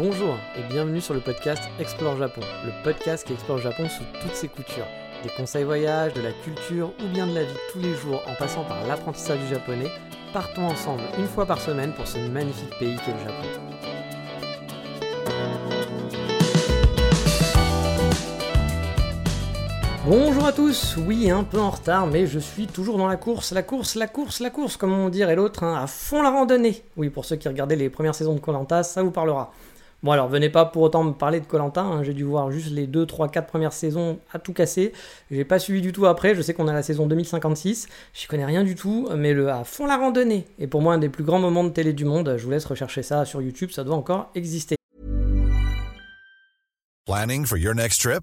Bonjour et bienvenue sur le podcast Explore Japon, le podcast qui explore le Japon sous toutes ses coutures. Des conseils voyage, de la culture ou bien de la vie tous les jours en passant par l'apprentissage du japonais, partons ensemble une fois par semaine pour ce magnifique pays qu'est le Japon. Bonjour à tous, oui un peu en retard mais je suis toujours dans la course, la course, la course, la course comme on dirait l'autre, hein, à fond la randonnée. Oui pour ceux qui regardaient les premières saisons de Colanta, ça vous parlera. Bon alors venez pas pour autant me parler de Colanta, hein, j'ai dû voir juste les 2, 3, 4 premières saisons à tout casser. J'ai pas suivi du tout après, je sais qu'on a la saison 2056, j'y connais rien du tout, mais le à fond la randonnée est pour moi un des plus grands moments de télé du monde, je vous laisse rechercher ça sur YouTube, ça doit encore exister. Planning for your next trip?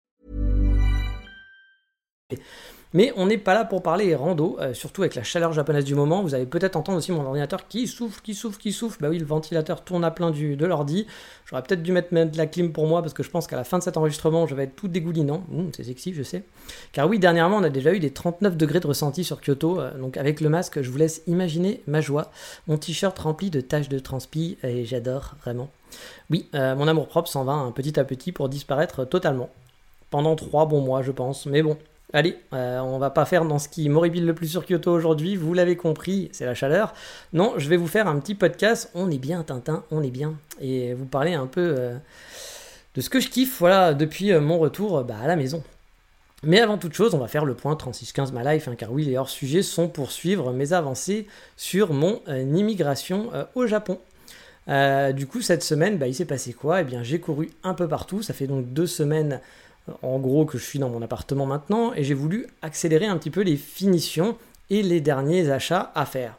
Mais on n'est pas là pour parler rando, euh, surtout avec la chaleur japonaise du moment. Vous allez peut-être entendre aussi mon ordinateur qui souffle, qui souffle, qui souffle. Bah oui, le ventilateur tourne à plein du, de l'ordi. J'aurais peut-être dû mettre, de la clim pour moi parce que je pense qu'à la fin de cet enregistrement, je vais être tout dégoulinant. Mmh, c'est sexy, je sais. Car oui, dernièrement, on a déjà eu des 39 degrés de ressenti sur Kyoto. euh, donc avec le masque, je vous laisse imaginer ma joie. Mon t-shirt rempli de taches de transpi et j'adore vraiment. Oui, euh, mon amour propre s'en va hein, petit à petit pour disparaître totalement. Pendant trois bons mois, je pense. Mais bon, Allez, euh, on va pas faire dans ce qui m'horripile le plus sur Kyoto aujourd'hui, vous l'avez compris, c'est la chaleur. Non, je vais vous faire un petit podcast, on est bien Tintin, on est bien, et vous parler un peu euh, de ce que je kiffe, voilà, depuis euh, mon retour bah, à la maison. Mais avant toute chose, on va faire le point 3615 ma life, hein, car oui, les hors-sujets sont pour suivre mes avancées sur mon immigration au Japon. Du coup, cette semaine, bah, il s'est passé quoi? Eh bien, j'ai couru un peu partout. Ça fait donc deux semaines, en gros, que je suis dans mon appartement maintenant, et j'ai voulu accélérer un petit peu les finitions et les derniers achats à faire.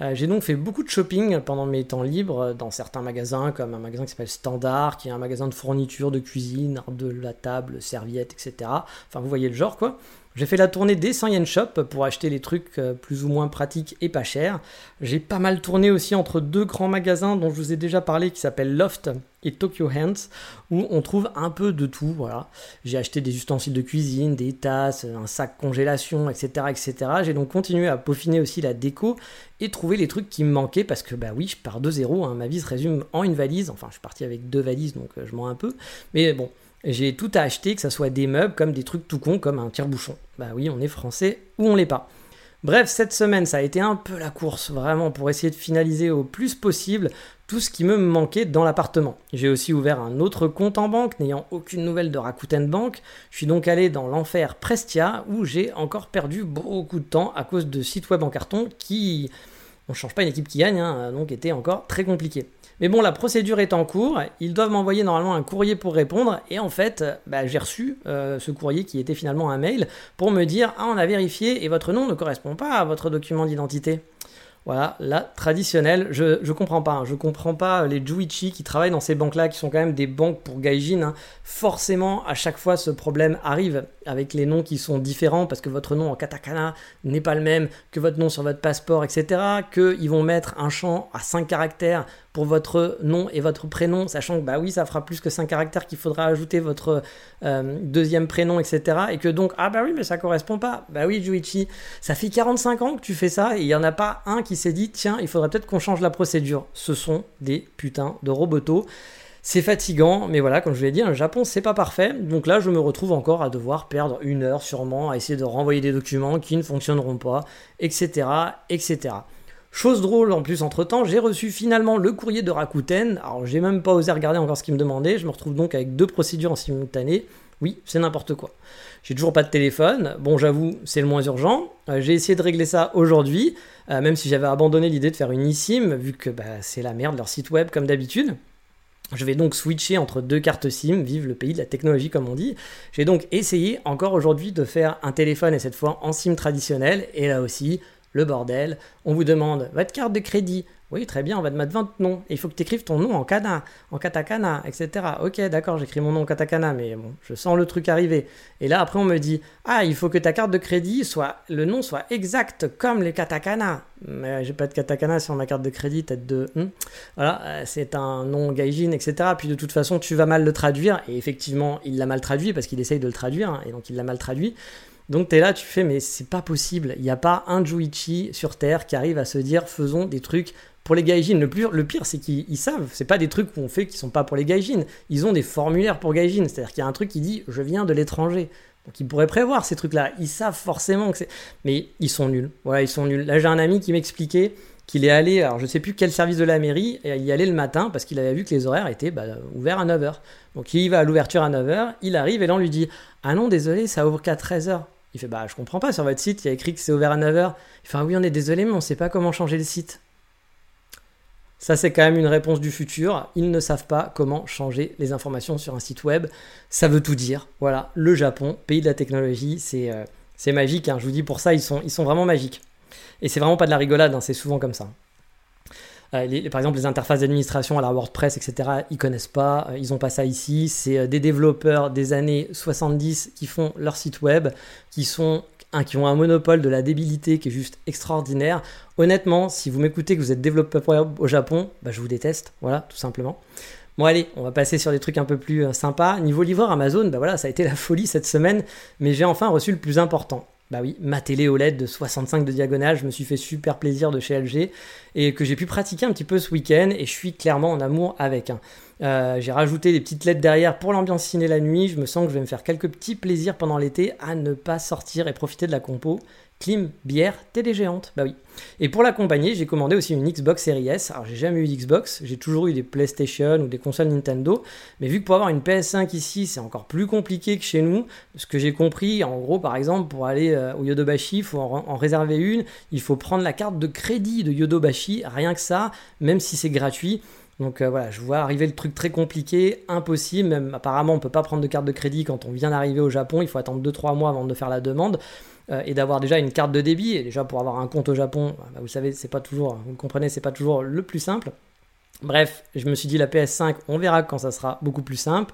Euh, j'ai donc fait beaucoup de shopping pendant mes temps libres dans certains magasins, comme un magasin qui s'appelle Standard, qui est un magasin de fourniture de cuisine, de la table, serviettes, etc. Enfin, vous voyez le genre, quoi. J'ai fait la tournée des 100 yen shop pour acheter les trucs euh, plus ou moins pratiques et pas chers. J'ai pas mal tourné aussi entre deux grands magasins dont je vous ai déjà parlé qui s'appellent Loft et Tokyo Hands où on trouve un peu de tout. Voilà. J'ai acheté des ustensiles de cuisine, des tasses, un sac congélation, etc. etc. J'ai donc continué à peaufiner aussi la déco et trouver les trucs qui me manquaient parce que bah oui, je pars de zéro. hein. Ma vie se résume en une valise. Enfin, je suis parti avec deux valises donc euh, je mens un peu. Mais bon, j'ai tout à acheter, que ce soit des meubles comme des trucs tout cons comme un tire-bouchon. Bah oui, on est français ou on l'est pas. Bref, cette semaine, ça a été un peu la course, vraiment, pour essayer de finaliser au plus possible tout ce qui me manquait dans l'appartement. J'ai aussi ouvert un autre compte en banque, n'ayant aucune nouvelle de Rakuten Bank. Je suis donc allé dans l'enfer Prestia, où j'ai encore perdu beaucoup de temps à cause de sites web en carton qui, on change pas une équipe qui gagne, hein, donc était encore très compliqué. Mais bon, la procédure est en cours, ils doivent m'envoyer normalement un courrier pour répondre, et en fait, bah, j'ai reçu euh, ce courrier qui était finalement un mail pour me dire Ah, on a vérifié et votre nom ne correspond pas à votre document d'identité. Voilà, la traditionnelle, je, je comprends pas, hein, je comprends pas les Juichi qui travaillent dans ces banques-là, qui sont quand même des banques pour gaijin. hein. Forcément, à chaque fois, ce problème arrive avec les noms qui sont différents, parce que votre nom en katakana n'est pas le même que votre nom sur votre passeport, etc. Qu'ils vont mettre un champ à 5 caractères pour votre nom et votre prénom, sachant que bah oui, ça fera plus que 5 caractères qu'il faudra ajouter votre euh, deuxième prénom, etc. Et que donc, ah bah oui, mais ça correspond pas. Bah oui, Juichi, ça fait 45 ans que tu fais ça et il n'y en a pas un qui s'est dit, tiens, il faudrait peut-être qu'on change la procédure. Ce sont des putains de robotos. C'est fatigant, mais voilà, comme je vous l'ai dit, le Japon c'est pas parfait. Donc là, je me retrouve encore à devoir perdre une heure sûrement à essayer de renvoyer des documents qui ne fonctionneront pas, etc., etc. Chose drôle en plus entre temps, j'ai reçu finalement le courrier de Rakuten. Alors j'ai même pas osé regarder encore ce qu'il me demandait. Je me retrouve donc avec deux procédures en simultané. Oui, c'est n'importe quoi. J'ai toujours pas de téléphone. Bon, j'avoue, c'est le moins urgent. Euh, j'ai essayé de régler ça aujourd'hui, euh, même si j'avais abandonné l'idée de faire une eSIM, vu que bah, c'est la merde leur site web comme d'habitude. Je vais donc switcher entre deux cartes SIM, vive le pays de la technologie comme on dit. J'ai donc essayé encore aujourd'hui de faire un téléphone et cette fois en SIM traditionnel, et là aussi, le bordel. On vous demande votre carte de crédit, Oui, très bien, on va te mettre 20 noms. Et il faut que tu écrives ton nom en kana, en katakana, etc. Ok, d'accord, j'écris mon nom en katakana, mais bon, je sens le truc arriver. Et là, après, on me dit Ah, il faut que ta carte de crédit soit. Le nom soit exact comme les katakana. Mais j'ai pas de katakana sur ma carte de crédit, tête de. Hmm. Voilà, euh, c'est un nom gaijin, etc. Puis de toute façon, tu vas mal le traduire. Et effectivement, il l'a mal traduit parce qu'il essaye de le traduire, hein, et donc il l'a mal traduit. Donc tu es là, tu fais, mais c'est pas possible. Il n'y a pas un Juichi sur Terre qui arrive à se dire, faisons des trucs pour les gaijins. Le, pire, c'est qu'ils savent. C'est pas des trucs qu'on fait qui sont pas pour les gaijins. Ils ont des formulaires pour gaijins. C'est-à-dire qu'il y a un truc qui dit, je viens de l'étranger. Donc ils pourraient prévoir ces trucs-là. Ils savent forcément que c'est. Mais ils sont nuls. Voilà, ils sont nuls. Là, j'ai un ami qui m'expliquait qu'il est allé, alors je sais plus quel service de la mairie, et il y allait le matin parce qu'il avait vu que les horaires étaient bah, ouverts à 9h. Donc il va à l'ouverture à 9h, il arrive et là on lui dit Ah non, désolé, ça ouvre qu'à 13h. Il fait Bah, je comprends pas, sur votre site, il y a écrit que c'est ouvert à 9h. Il fait Ah oui, on est désolé, mais on sait pas comment changer le site. Ça, c'est quand même une réponse du futur. Ils ne savent pas comment changer les informations sur un site web. Ça veut tout dire. Voilà, le Japon, pays de la technologie, c'est euh, magique. Hein. Je vous dis, pour ça, ils sont, ils sont vraiment magiques. Et c'est vraiment pas de la rigolade, hein, c'est souvent comme ça. Euh, par exemple, les interfaces d'administration à la WordPress, etc., ils connaissent pas, euh, ils ont pas ça ici. C'est euh, des développeurs des années 70 qui font leur site web, qui sont qui ont un monopole de la débilité qui est juste extraordinaire. Honnêtement, si vous m'écoutez que vous êtes développeur au Japon, bah, je vous déteste, voilà, tout simplement. Bon allez, on va passer sur des trucs un peu plus sympas. Niveau livreur Amazon, bah voilà, ça a été la folie cette semaine, mais j'ai enfin reçu le plus important. Bah oui, ma télé OLED de 65 de diagonale, je me suis fait super plaisir de chez LG et que j'ai pu pratiquer un petit peu ce week-end et je suis clairement en amour avec. Hein. Euh, j'ai rajouté des petites lettres derrière pour l'ambiance ciné la nuit. Je me sens que je vais me faire quelques petits plaisirs pendant l'été à ne pas sortir et profiter de la compo clim, bière, télé géante. Bah oui. Et pour l'accompagner, j'ai commandé aussi une Xbox Series S. Alors j'ai jamais eu d'Xbox, j'ai toujours eu des PlayStation ou des consoles Nintendo. Mais vu que pour avoir une PS5 ici, c'est encore plus compliqué que chez nous, ce que j'ai compris, en gros, par exemple, pour aller euh, au Yodobashi, il faut en, réserver une, il faut prendre la carte de crédit de Yodobashi, rien que ça, même si c'est gratuit. Donc euh, voilà, je vois arriver le truc très compliqué, impossible. Même apparemment, on peut pas prendre de carte de crédit quand on vient d'arriver au Japon. Il faut attendre 2-3 mois avant de faire la demande. Euh, et d'avoir déjà une carte de débit. Et déjà pour avoir un compte au Japon, bah, vous savez, c'est pas toujours, vous comprenez, c'est pas toujours le plus simple. Bref, je me suis dit la PS5, on verra quand ça sera beaucoup plus simple.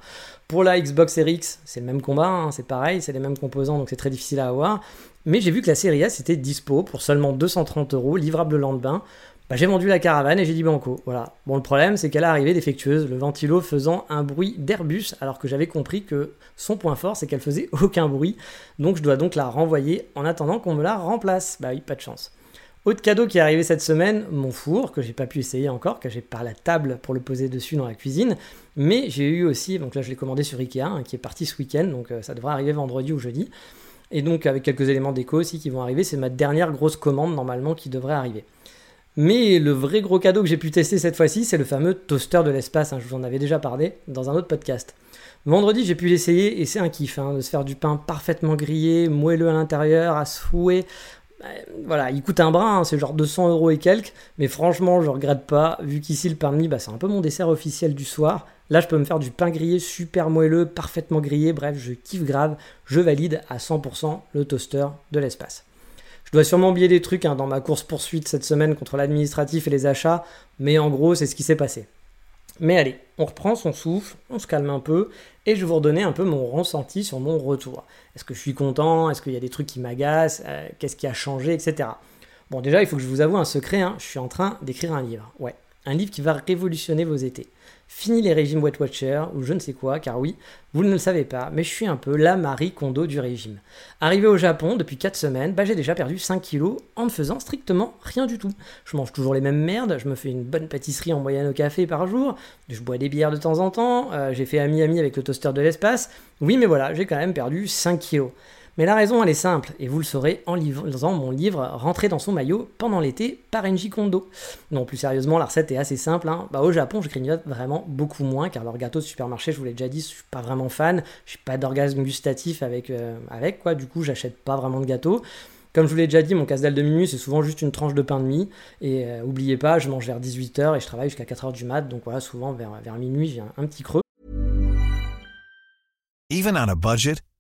Pour la Xbox Series X, c'est le même combat, hein, c'est pareil, c'est les mêmes composants, donc c'est très difficile à avoir. Mais j'ai vu que la série S était dispo pour seulement 230 euros, livrable le lendemain. Bah, j'ai vendu la caravane et j'ai dit banco. Voilà. Bon, le problème, c'est qu'elle est arrivée défectueuse, le ventilo faisant un bruit d'Airbus, alors que j'avais compris que son point fort, c'est qu'elle faisait aucun bruit. Donc, je dois donc la renvoyer en attendant qu'on me la remplace. Bah oui, pas de chance. Autre cadeau qui est arrivé cette semaine, mon four, que j'ai pas pu essayer encore, car j'ai pas la table pour le poser dessus dans la cuisine. Mais j'ai eu aussi, donc là je l'ai commandé sur Ikea, hein, qui est parti ce week-end, donc euh, ça devrait arriver vendredi ou jeudi. Et donc avec quelques éléments déco aussi qui vont arriver, c'est ma dernière grosse commande normalement qui devrait arriver. Mais le vrai gros cadeau que j'ai pu tester cette fois-ci, c'est le fameux toaster de l'espace. Hein, je vous en avais déjà parlé dans un autre podcast. Vendredi, j'ai pu l'essayer et c'est un kiff hein, de se faire du pain parfaitement grillé, moelleux à l'intérieur, à souhait. Euh, voilà, il coûte un brin, hein, c'est genre 200 euros et quelques, mais franchement, je regrette pas, vu qu'ici le pain de bah, c'est un peu mon dessert officiel du soir. Là, je peux me faire du pain grillé super moelleux, parfaitement grillé, bref, je kiffe grave, je valide à 100% le toaster de l'espace. Je dois sûrement oublier des trucs hein, dans ma course poursuite cette semaine contre l'administratif et les achats, mais en gros, c'est ce qui s'est passé. Mais allez, on reprend son souffle, on se calme un peu, et je vais vous redonner un peu mon ressenti sur mon retour. Est-ce que je suis content? Est-ce qu'il y a des trucs qui m'agacent? Euh, Qu'est-ce qui a changé? Etc. Bon, déjà, il faut que je vous avoue un secret, hein, je suis en train d'écrire un livre. Ouais, un livre qui va révolutionner vos étés. Fini les régimes Weight Watcher ou je ne sais quoi, car oui, vous ne le savez pas, mais je suis un peu la Marie Kondo du régime. Arrivé au Japon depuis 4 semaines, bah j'ai déjà perdu 5 kilos en ne faisant strictement rien du tout. Je mange toujours les mêmes merdes, je me fais une bonne pâtisserie en moyenne au café par jour, je bois des bières de temps en temps, euh, j'ai fait ami-ami avec le toaster de l'espace. Oui, mais voilà, j'ai quand même perdu 5 kilos. Mais la raison, elle est simple, et vous le saurez en lisant mon livre Rentrer dans son maillot pendant l'été par Enji Kondo. Non, plus sérieusement, la recette est assez simple. Hein. Bah, au Japon, je grignote vraiment beaucoup moins, car leur gâteau de supermarché, je vous l'ai déjà dit, je suis pas vraiment fan. Je suis pas d'orgasme gustatif avec, euh, avec quoi. Du coup, j'achète pas vraiment de gâteau. Comme je vous l'ai déjà dit, mon casse-dalle de minuit, c'est souvent juste une tranche de pain de mie. Et euh, oubliez pas, je mange vers 18h et je travaille jusqu'à 4h du mat. Donc voilà, souvent vers, minuit, j'ai un, un petit creux. Even on a budget,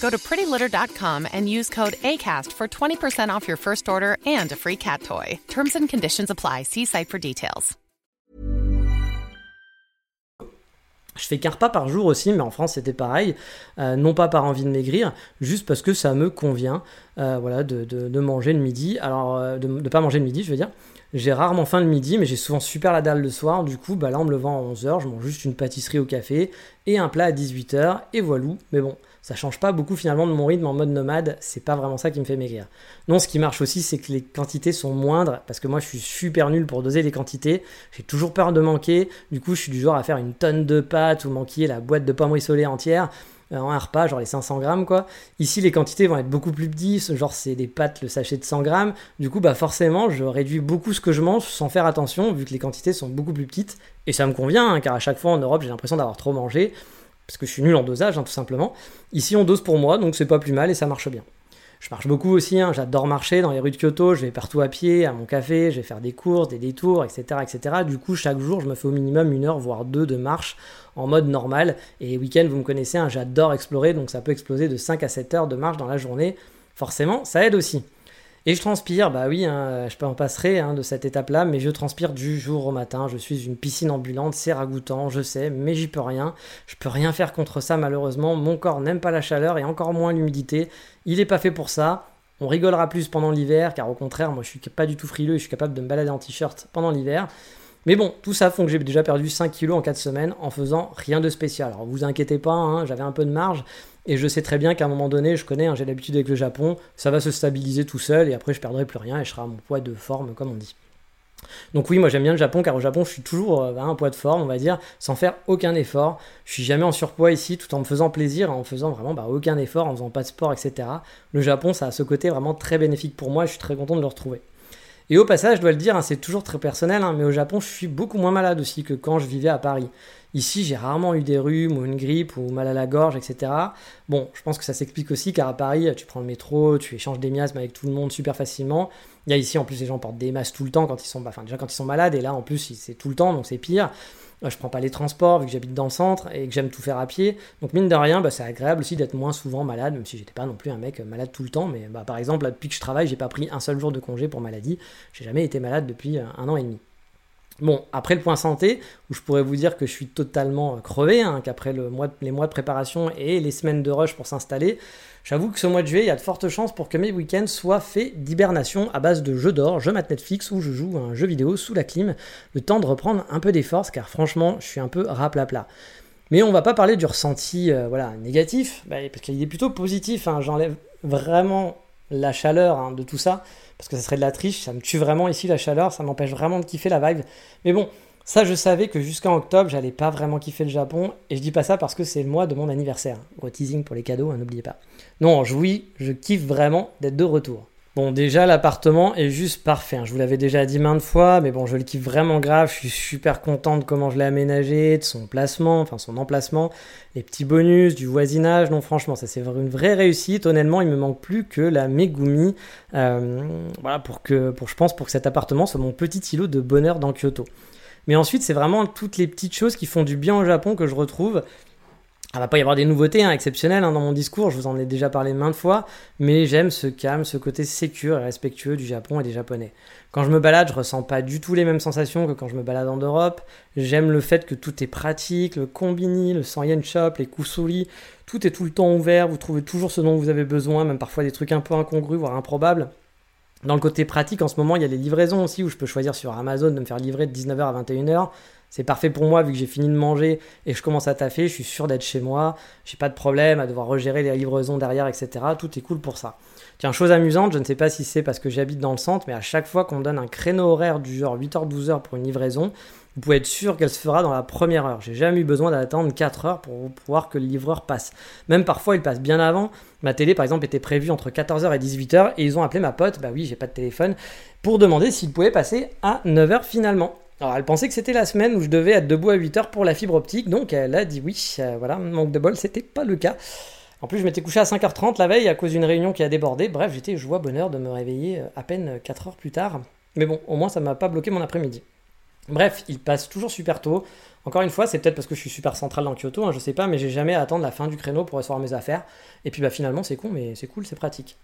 Go to prettylitter.com and use code ACAST for 20% off your first order and a free cat toy. Terms and conditions apply. See site for details. Je fais qu'un repas par jour aussi, mais en France c'était pareil. Euh, non pas par envie de maigrir, juste parce que ça me convient euh, voilà, de, de, de, manger le midi. Alors, euh, de ne pas manger le midi, je veux dire. J'ai rarement faim le midi, mais j'ai souvent super la dalle le soir. Du coup, bah là, en me levant à 11h, je mange juste une pâtisserie au café et un plat à 18h, et voilà. Mais bon, ça change pas beaucoup finalement de mon rythme en mode nomade, c'est pas vraiment ça qui me fait maigrir. Non, ce qui marche aussi, c'est que les quantités sont moindres, parce que moi je suis super nul pour doser les quantités, j'ai toujours peur de manquer, du coup je suis du genre à faire une tonne de pâtes ou manquer la boîte de pommes rissolées entière euh, en un repas, genre les 500 grammes quoi. Ici les quantités vont être beaucoup plus petites, genre c'est des pâtes le sachet de 100 grammes, du coup bah forcément je réduis beaucoup ce que je mange sans faire attention vu que les quantités sont beaucoup plus petites, et ça me convient hein, car à chaque fois en Europe j'ai l'impression d'avoir trop mangé, parce que je suis nul en dosage, hein, tout simplement. Ici, on dose pour moi, donc c'est pas plus mal et ça marche bien. Je marche beaucoup aussi, hein, j'adore marcher dans les rues de Kyoto, je vais partout à pied, à mon café, je vais faire des courses, des détours, etc., etc. Du coup, chaque jour, je me fais au minimum une heure, voire deux de marche en mode normal. Et week-end, vous me connaissez, hein, j'adore explorer, donc ça peut exploser de 5 à 7 heures de marche dans la journée. Forcément, ça aide aussi. Et je transpire, bah oui, hein, je peux en passerai hein, de cette étape-là, mais je transpire du jour au matin. Je suis une piscine ambulante, c'est ragoûtant, je sais, mais j'y peux rien. Je peux rien faire contre ça, malheureusement. Mon corps n'aime pas la chaleur et encore moins l'humidité. Il n'est pas fait pour ça. On rigolera plus pendant l'hiver, car au contraire, moi je suis pas du tout frileux et je suis capable de me balader en t-shirt pendant l'hiver. Mais bon, tout ça font que j'ai déjà perdu 5 kilos en 4 semaines en faisant rien de spécial. Alors vous inquiétez pas, hein, j'avais un peu de marge, et je sais très bien qu'à un moment donné, je connais, hein, j'ai l'habitude avec le Japon, ça va se stabiliser tout seul et après je perdrai plus rien et je serai à mon poids de forme comme on dit. Donc oui, moi j'aime bien le Japon car au Japon je suis toujours euh, à un poids de forme, on va dire, sans faire aucun effort. Je suis jamais en surpoids ici tout en me faisant plaisir, en faisant vraiment bah, aucun effort, en faisant pas de sport, etc. Le Japon ça a ce côté vraiment très bénéfique pour moi je suis très content de le retrouver. Et au passage, je dois le dire, hein, c'est toujours très personnel, hein, mais au Japon, je suis beaucoup moins malade aussi que quand je vivais à Paris. Ici, j'ai rarement eu des rhumes ou une grippe ou mal à la gorge, etc. Bon, je pense que ça s'explique aussi car à Paris, tu prends le métro, tu échanges des miasmes avec tout le monde super facilement. Il y a ici, en plus, les gens portent des masques tout le temps quand ils sont, bah, enfin, déjà quand ils sont malades, et là, en plus, c'est tout le temps, donc c'est pire. Euh, je prends pas les transports vu que j'habite dans le centre et que j'aime tout faire à pied. Donc mine de rien, bah, c'est agréable aussi d'être moins souvent malade, même si j'étais pas non plus un mec malade tout le temps. Mais bah, par exemple, depuis que je travaille, j'ai pas pris un seul jour de congé pour maladie. J'ai jamais été malade depuis euh, un an et demi. Bon, après le point santé, où je pourrais vous dire que je suis totalement euh, crevé, hein, qu'après les mois de préparation et les semaines de rush pour s'installer, j'avoue que ce mois de juillet, il y a de fortes chances pour que mes week-ends soient faits d'hibernation à base de jeux d'or, je mate Netflix ou je joue un jeu vidéo sous la clim, le temps de reprendre un peu des forces, car franchement, je suis un peu raplapla. Mais on va pas parler du ressenti euh, voilà, négatif, bah, parce qu'il est plutôt positif, hein, j'enlève vraiment la chaleur hein, de tout ça parce que ça serait de la triche, ça me tue vraiment ici la chaleur, ça m'empêche vraiment de kiffer la vibe. Mais bon, ça je savais que jusqu'en octobre, j'allais pas vraiment kiffer le Japon, et je dis pas ça parce que c'est le mois de mon anniversaire. Gros teasing pour les cadeaux, hein, n'oubliez pas. Non, je, oui, je kiffe vraiment d'être de retour. Bon, déjà, l'appartement est juste parfait. Hein. Je vous l'avais déjà dit maintes fois, mais bon, je le kiffe vraiment grave. Je suis super content de comment je l'ai aménagé, de son placement, enfin son emplacement, les petits bonus, du voisinage. Non, franchement, ça c'est une vraie réussite. Honnêtement, il me manque plus que la Megumi. Euh, voilà, pour que, pour, je pense, pour que cet appartement soit mon petit îlot de bonheur dans Kyoto. Mais ensuite, c'est vraiment toutes les petites choses qui font du bien au Japon que je retrouve. Il va pas y avoir des nouveautés hein, exceptionnelles hein, dans mon discours, je vous en ai déjà parlé maintes fois, mais j'aime ce calme, ce côté sécure et respectueux du Japon et des Japonais. Quand je me balade, je ressens pas du tout les mêmes sensations que quand je me balade en Europe. J'aime le fait que tout est pratique, le combini, le 100 yen shop, les kusuri, tout est tout le temps ouvert, vous trouvez toujours ce dont vous avez besoin, même parfois des trucs un peu incongrus, voire improbables. Dans le côté pratique, en ce moment, il y a les livraisons aussi où je peux choisir sur Amazon de me faire livrer de 19h à 21h. C'est parfait pour moi vu que j'ai fini de manger et je commence à taffer. Je suis sûr d'être chez moi. J'ai pas de problème à devoir regérer les livraisons derrière, etc. Tout est cool pour ça. Tiens, chose amusante, je ne sais pas si c'est parce que j'habite dans le centre, mais à chaque fois qu'on donne un créneau horaire du genre 8h-12h pour une livraison, vous pouvez être sûr qu'elle se fera dans la première heure. J'ai jamais eu besoin d'attendre 4 heures pour pouvoir que le livreur passe. Même parfois, il passe bien avant. Ma télé, par exemple, était prévue entre 14h et 18h et ils ont appelé ma pote, bah oui, j'ai pas de téléphone, pour demander s'il pouvait passer à 9h finalement. Alors elle pensait que c'était la semaine où je devais être debout à 8h pour la fibre optique, donc elle a dit oui, euh, voilà, manque de bol, c'était pas le cas. En plus, je m'étais couché à 5h30 la veille à cause d'une réunion qui a débordé. Bref, j'étais joie bonheur de me réveiller euh, à peine 4 heures plus tard. Mais bon, au moins ça m'a pas bloqué mon après-midi. Bref, il passe toujours super tôt. Encore une fois, c'est peut-être parce que je suis super central dans Kyoto, hein, je sais pas, mais j'ai jamais à attendre la fin du créneau pour recevoir mes affaires. Et puis bah finalement, c'est con, mais c'est cool, c'est pratique.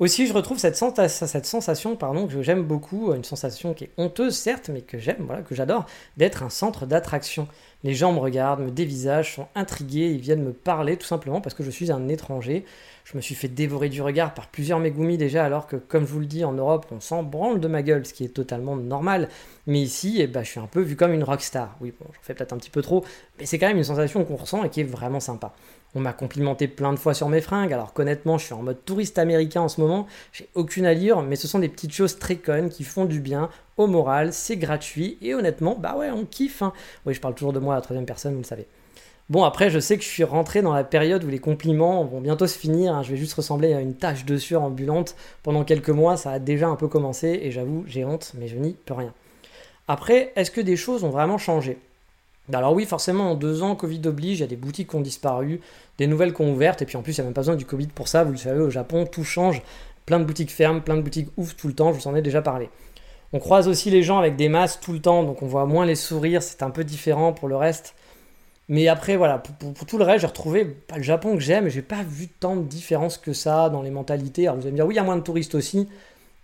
Aussi, je retrouve cette, sensation pardon, que j'aime beaucoup, une sensation qui est honteuse certes, mais que j'aime, voilà, que j'adore, d'être un centre d'attraction. Les gens me regardent, me dévisagent, sont intrigués, ils viennent me parler tout simplement parce que je suis un étranger. Je me suis fait dévorer du regard par plusieurs Megumi déjà, alors que, comme je vous le dis, en Europe, on s'en branle de ma gueule, ce qui est totalement normal. Mais ici, eh ben, je suis un peu vu comme une rockstar. Oui, bon, j'en fais peut-être un petit peu trop, mais c'est quand même une sensation qu'on ressent et qui est vraiment sympa. On m'a complimenté plein de fois sur mes fringues, alors qu'honnêtement, je suis en mode touriste américain en ce moment, j'ai aucune allure, mais ce sont des petites choses très connes qui font du bien au moral, c'est gratuit, et honnêtement, bah ouais, on kiffe. Hein. Oui, je parle toujours de moi à la troisième personne, vous le savez. Bon, après, je sais que je suis rentré dans la période où les compliments vont bientôt se finir. Hein. Je vais juste ressembler à une tache de sueur ambulante. Pendant quelques mois, ça a déjà un peu commencé et j'avoue, j'ai honte, mais je n'y peux rien. Après, est-ce que des choses ont vraiment changé? Alors oui, forcément, en deux ans, Covid oblige, il y a des boutiques qui ont disparu, des nouvelles qui ont ouvertes, et puis en plus, il n'y a même pas besoin du Covid pour ça, vous le savez, au Japon, tout change, plein de boutiques ferment, plein de boutiques ouvrent tout le temps, je vous en ai déjà parlé. On croise aussi les gens avec des masques tout le temps, donc on voit moins les sourires, c'est un peu différent pour le reste. Mais après, voilà, pour, tout le reste, j'ai retrouvé le Japon que j'aime, et j'ai pas vu tant de différence que ça dans les mentalités. Alors vous allez me dire, oui, il y a moins de touristes aussi,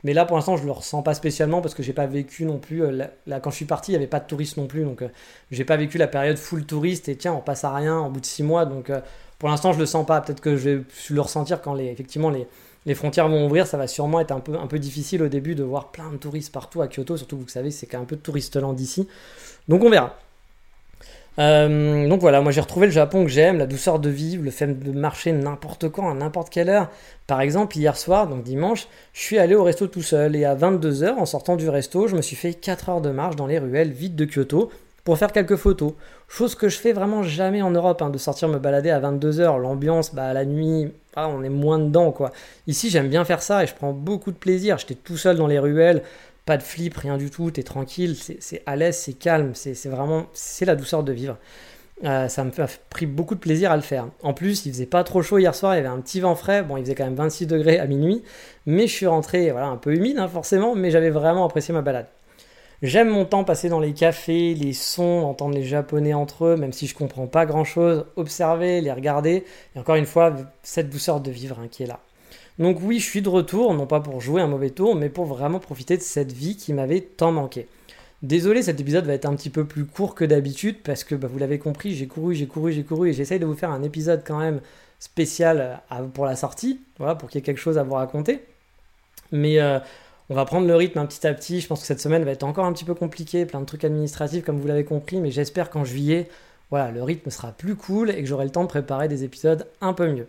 mais là, pour l'instant, je le ressens pas spécialement parce que j'ai pas vécu non plus. Euh, là, quand je suis parti, il n'y avait pas de touristes non plus. Donc, euh, j'ai pas vécu la période full touriste et tiens, on passe à rien en bout de six mois. Donc, euh, pour l'instant, je le sens pas. Peut-être que je vais le ressentir quand les, effectivement les, frontières vont ouvrir. Ça va sûrement être un peu, un peu difficile au début de voir plein de touristes partout à Kyoto. Surtout, vous savez, c'est quand un peu de touriste land ici. Donc, on verra. Euh, donc voilà, moi j'ai retrouvé le Japon que j'aime, la douceur de vivre, le fait de marcher n'importe quand, à n'importe quelle heure. Par exemple, hier soir, donc dimanche, je suis allé au resto tout seul et à 22h, en sortant du resto, je me suis fait 4 heures de marche dans les ruelles vides de Kyoto pour faire quelques photos. Chose que je fais vraiment jamais en Europe, hein, de sortir me balader à 22h. L'ambiance, bah, la nuit, ah, on est moins dedans quoi. Ici, j'aime bien faire ça et je prends beaucoup de plaisir. J'étais tout seul dans les ruelles, pas de flip, rien du tout, t'es tranquille, c'est à l'aise, c'est calme, c'est vraiment, c'est la douceur de vivre. Euh, ça m'a pris beaucoup de plaisir à le faire. En plus, il faisait pas trop chaud hier soir, il y avait un petit vent frais, bon, il faisait quand même 26 degrés à minuit, mais je suis rentré, voilà, un peu humide hein, forcément, mais j'avais vraiment apprécié ma balade. J'aime mon temps passé dans les cafés, les sons, entendre les japonais entre eux, même si je comprends pas grand chose, observer, les regarder, et encore une fois, cette douceur de vivre hein, qui est là. Donc oui, je suis de retour, non pas pour jouer un mauvais tour, mais pour vraiment profiter de cette vie qui m'avait tant manqué. Désolé, cet épisode va être un petit peu plus court que d'habitude parce que bah, vous l'avez compris, j'ai couru, j'ai couru, j'ai couru et j'essaye de vous faire un épisode quand même spécial euh, pour la sortie, voilà, pour qu'il y ait quelque chose à vous raconter. Mais euh, on va prendre le rythme un petit à petit. Je pense que cette semaine va être encore un petit peu compliquée, plein de trucs administratifs comme vous l'avez compris, mais j'espère qu'en juillet, voilà, le rythme sera plus cool et que j'aurai le temps de préparer des épisodes un peu mieux.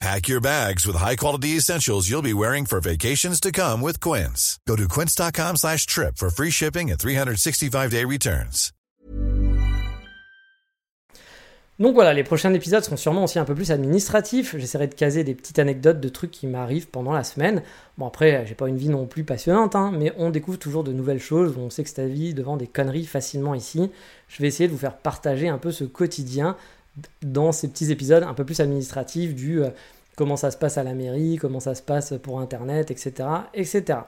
Pack your bags with high-quality essentials you'll be wearing for vacations to come with Quince. Go to quince.com slash trip for free shipping and 365-day returns. Donc voilà, les prochains épisodes seront sûrement aussi un peu plus administratifs. J'essaierai de caser des petites anecdotes de trucs qui m'arrivent pendant la semaine. Bon après, j'ai pas une vie non plus passionnante, hein, mais on découvre toujours de nouvelles choses. On sait que c'est vie devant des conneries facilement ici. Je vais essayer de vous faire partager un peu ce quotidien dans ces petits épisodes un peu plus administratifs du euh, comment ça se passe à la mairie, comment ça se passe pour Internet, etc. etc.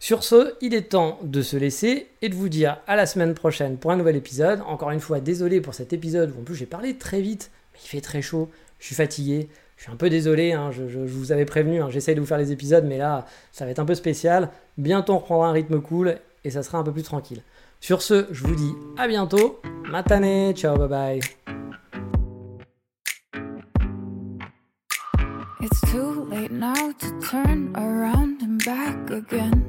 Sur ce, il est temps de se laisser et de vous dire à la semaine prochaine pour un nouvel épisode. Encore une fois, désolé pour cet épisode en plus j'ai parlé très vite, mais il fait très chaud, je suis fatigué, je suis un peu désolé, hein, je, vous avais prévenu, hein, j'essaye de vous faire les épisodes, mais là, ça va être un peu spécial. Bientôt on reprendra un rythme cool et ça sera un peu plus tranquille. Sur ce, je vous dis à bientôt. Matane, ciao, bye bye. It's too late now to turn around and back again.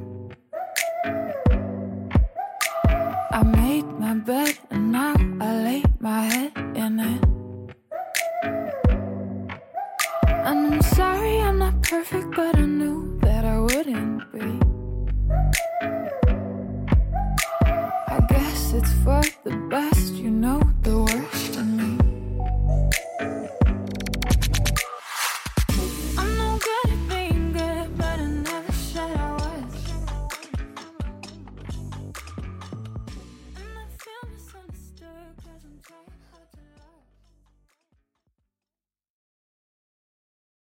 I made my bed